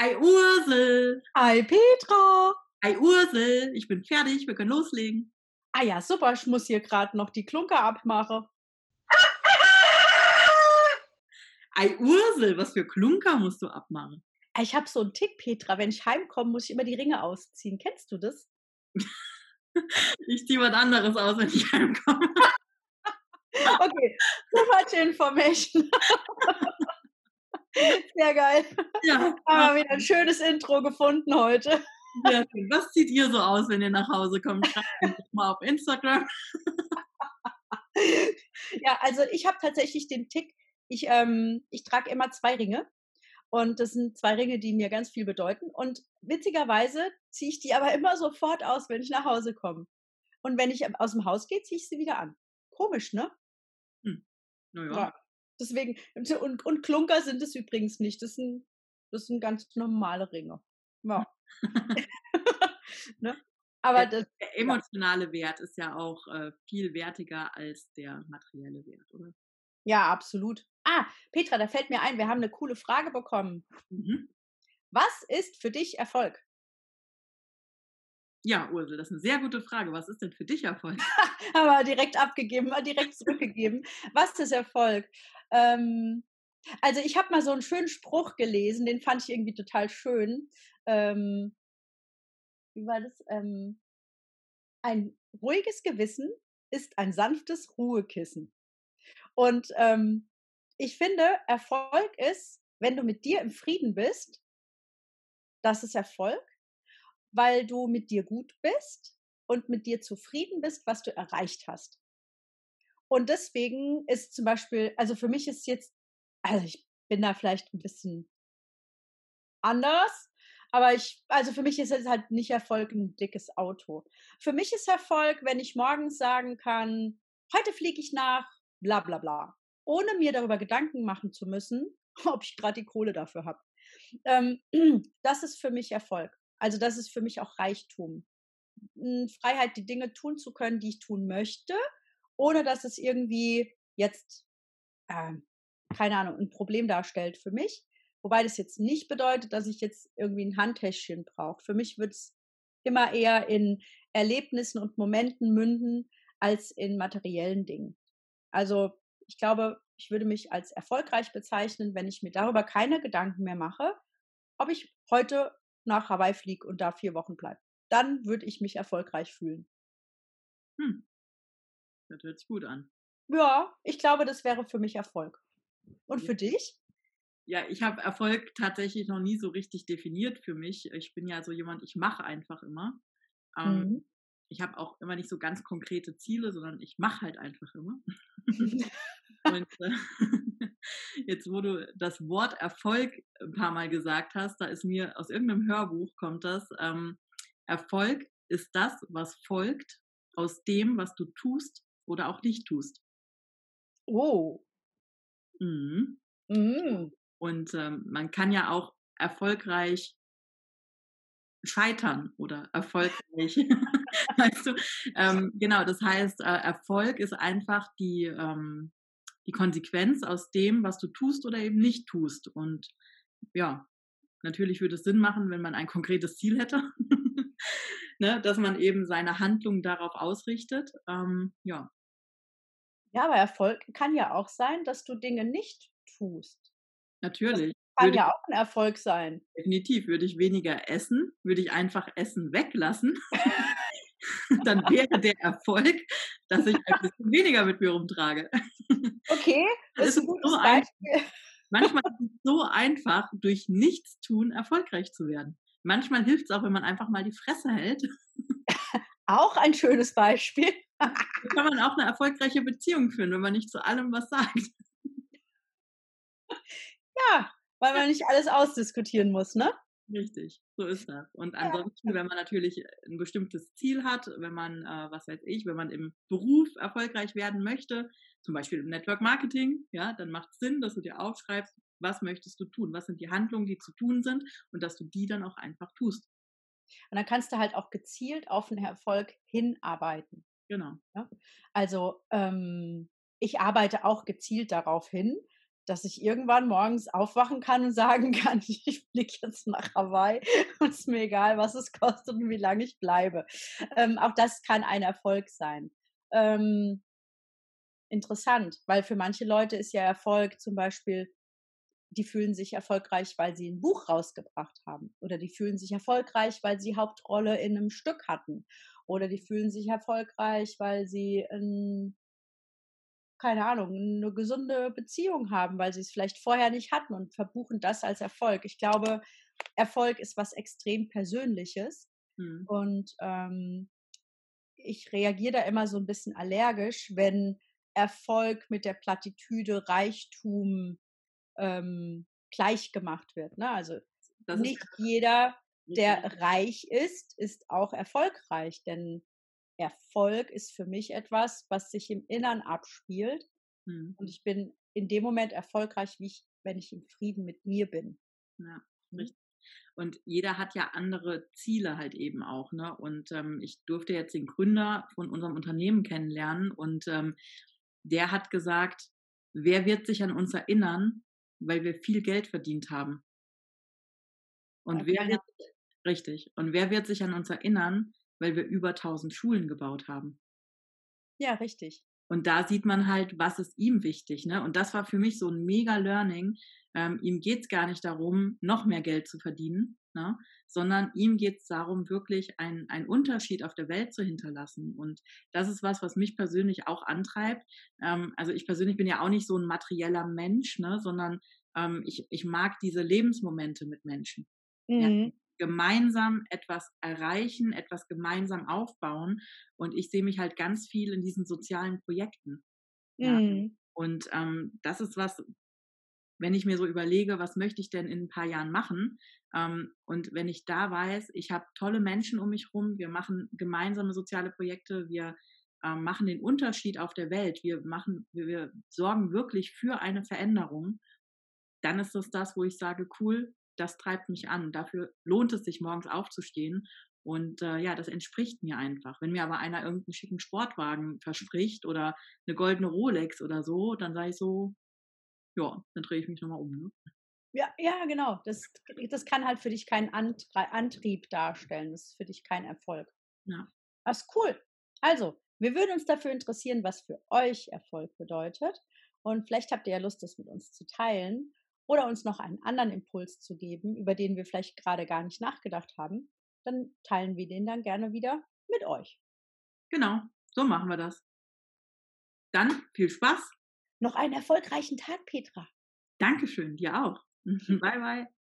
Ei Ursel. Ei Petra. Ei Ursel, ich bin fertig, wir können loslegen. Ah ja, super, ich muss hier gerade noch die Klunker abmachen. Ei Ursel, was für Klunker musst du abmachen? Ich habe so einen Tick, Petra. Wenn ich heimkomme, muss ich immer die Ringe ausziehen. Kennst du das? ich ziehe was anderes aus, wenn ich heimkomme. okay, too much information. Sehr geil. Ja. Haben wir wieder ein schönes Intro gefunden heute. Schön. Was zieht ihr so aus, wenn ihr nach Hause kommt? Schreibt mal auf Instagram. ja, also ich habe tatsächlich den Tick, ich, ähm, ich trage immer zwei Ringe. Und das sind zwei Ringe, die mir ganz viel bedeuten. Und witzigerweise ziehe ich die aber immer sofort aus, wenn ich nach Hause komme. Und wenn ich aus dem Haus gehe, ziehe ich sie wieder an. Komisch, ne? Hm. Naja. Ja. Deswegen, und, und Klunker sind es übrigens nicht. Das sind, das sind ganz normale Ringe. Ja. ne? Aber der, das, der emotionale ja. Wert ist ja auch äh, viel wertiger als der materielle Wert, oder? Ja, absolut. Ah, Petra, da fällt mir ein, wir haben eine coole Frage bekommen. Mhm. Was ist für dich Erfolg? Ja, Ursel, das ist eine sehr gute Frage. Was ist denn für dich Erfolg? Haben wir direkt abgegeben, direkt zurückgegeben. Was ist Erfolg? Ähm, also ich habe mal so einen schönen Spruch gelesen, den fand ich irgendwie total schön. Ähm, wie war das? Ähm, ein ruhiges Gewissen ist ein sanftes Ruhekissen. Und ähm, ich finde, Erfolg ist, wenn du mit dir im Frieden bist, das ist Erfolg, weil du mit dir gut bist und mit dir zufrieden bist, was du erreicht hast. Und deswegen ist zum Beispiel, also für mich ist jetzt, also ich bin da vielleicht ein bisschen anders, aber ich, also für mich ist es halt nicht Erfolg ein dickes Auto. Für mich ist Erfolg, wenn ich morgens sagen kann, heute fliege ich nach bla bla bla ohne mir darüber Gedanken machen zu müssen, ob ich gerade die Kohle dafür habe. Ähm, das ist für mich Erfolg. Also das ist für mich auch Reichtum. Hm, Freiheit, die Dinge tun zu können, die ich tun möchte, ohne dass es irgendwie jetzt, äh, keine Ahnung, ein Problem darstellt für mich. Wobei das jetzt nicht bedeutet, dass ich jetzt irgendwie ein Handtäschchen brauche. Für mich wird es immer eher in Erlebnissen und Momenten münden als in materiellen Dingen. Also ich glaube, ich würde mich als erfolgreich bezeichnen, wenn ich mir darüber keine Gedanken mehr mache, ob ich heute nach Hawaii fliege und da vier Wochen bleibe. Dann würde ich mich erfolgreich fühlen. Hm. Das hört sich gut an. Ja, ich glaube, das wäre für mich Erfolg. Und für dich? Ja, ich habe Erfolg tatsächlich noch nie so richtig definiert für mich. Ich bin ja so jemand, ich mache einfach immer. Ähm, mhm ich habe auch immer nicht so ganz konkrete Ziele, sondern ich mache halt einfach immer. Und äh, jetzt, wo du das Wort Erfolg ein paar Mal gesagt hast, da ist mir aus irgendeinem Hörbuch kommt das, ähm, Erfolg ist das, was folgt aus dem, was du tust oder auch nicht tust. Oh. Mhm. Mhm. Und ähm, man kann ja auch erfolgreich scheitern oder erfolgreich. weißt du? Ähm, genau, das heißt, äh, Erfolg ist einfach die, ähm, die Konsequenz aus dem, was du tust oder eben nicht tust. Und ja, natürlich würde es Sinn machen, wenn man ein konkretes Ziel hätte, ne, dass man eben seine Handlung darauf ausrichtet. Ähm, ja. Ja, aber Erfolg kann ja auch sein, dass du Dinge nicht tust. Natürlich kann ja auch ein Erfolg sein. Definitiv. Würde ich weniger essen, würde ich einfach Essen weglassen. dann wäre der Erfolg, dass ich ein bisschen weniger mit mir rumtrage. Okay, das ist ein gutes so Beispiel. Manchmal ist es so einfach, durch Nichtstun erfolgreich zu werden. Manchmal hilft es auch, wenn man einfach mal die Fresse hält. Auch ein schönes Beispiel. Da kann man auch eine erfolgreiche Beziehung führen, wenn man nicht zu allem was sagt. Ja, weil man nicht alles ausdiskutieren muss, ne? Richtig, so ist das. Und ansonsten, ja. wenn man natürlich ein bestimmtes Ziel hat, wenn man, äh, was weiß ich, wenn man im Beruf erfolgreich werden möchte, zum Beispiel im Network Marketing, ja, dann macht es Sinn, dass du dir aufschreibst, was möchtest du tun, was sind die Handlungen, die zu tun sind und dass du die dann auch einfach tust. Und dann kannst du halt auch gezielt auf den Erfolg hinarbeiten. Genau. Ja? Also ähm, ich arbeite auch gezielt darauf hin, dass ich irgendwann morgens aufwachen kann und sagen kann, ich fliege jetzt nach Hawaii und es ist mir egal, was es kostet und wie lange ich bleibe. Ähm, auch das kann ein Erfolg sein. Ähm, interessant, weil für manche Leute ist ja Erfolg zum Beispiel, die fühlen sich erfolgreich, weil sie ein Buch rausgebracht haben oder die fühlen sich erfolgreich, weil sie Hauptrolle in einem Stück hatten oder die fühlen sich erfolgreich, weil sie ein keine Ahnung, eine gesunde Beziehung haben, weil sie es vielleicht vorher nicht hatten und verbuchen das als Erfolg. Ich glaube, Erfolg ist was extrem Persönliches. Mhm. Und ähm, ich reagiere da immer so ein bisschen allergisch, wenn Erfolg mit der Plattitüde Reichtum ähm, gleich gemacht wird. Ne? Also nicht jeder, der reich ist, ist auch erfolgreich, denn Erfolg ist für mich etwas, was sich im Innern abspielt. Mhm. Und ich bin in dem Moment erfolgreich, wie ich, wenn ich im Frieden mit mir bin. Ja, mhm. richtig. Und jeder hat ja andere Ziele halt eben auch. Ne? Und ähm, ich durfte jetzt den Gründer von unserem Unternehmen kennenlernen und ähm, der hat gesagt, wer wird sich an uns erinnern, weil wir viel Geld verdient haben? Und wer wird, richtig. Und wer wird sich an uns erinnern, weil wir über 1000 Schulen gebaut haben. Ja, richtig. Und da sieht man halt, was ist ihm wichtig. Ne? Und das war für mich so ein mega Learning. Ähm, ihm geht es gar nicht darum, noch mehr Geld zu verdienen, ne? sondern ihm geht es darum, wirklich einen Unterschied auf der Welt zu hinterlassen. Und das ist was, was mich persönlich auch antreibt. Ähm, also ich persönlich bin ja auch nicht so ein materieller Mensch, ne? sondern ähm, ich, ich mag diese Lebensmomente mit Menschen. Mhm. Ja? Gemeinsam etwas erreichen, etwas gemeinsam aufbauen. Und ich sehe mich halt ganz viel in diesen sozialen Projekten. Ja. Mhm. Und ähm, das ist was, wenn ich mir so überlege, was möchte ich denn in ein paar Jahren machen? Ähm, und wenn ich da weiß, ich habe tolle Menschen um mich rum, wir machen gemeinsame soziale Projekte, wir ähm, machen den Unterschied auf der Welt, wir machen, wir, wir sorgen wirklich für eine Veränderung, dann ist das das, wo ich sage, cool, das treibt mich an. Dafür lohnt es sich, morgens aufzustehen. Und äh, ja, das entspricht mir einfach. Wenn mir aber einer irgendeinen schicken Sportwagen verspricht oder eine goldene Rolex oder so, dann sage ich so, ja, dann drehe ich mich nochmal um. Ne? Ja, ja, genau. Das, das kann halt für dich keinen Antrieb darstellen. Das ist für dich kein Erfolg. Ja. Das ist cool. Also, wir würden uns dafür interessieren, was für euch Erfolg bedeutet. Und vielleicht habt ihr ja Lust, das mit uns zu teilen oder uns noch einen anderen Impuls zu geben, über den wir vielleicht gerade gar nicht nachgedacht haben, dann teilen wir den dann gerne wieder mit euch. Genau, so machen wir das. Dann viel Spaß. Noch einen erfolgreichen Tag, Petra. Dankeschön, dir auch. bye, bye.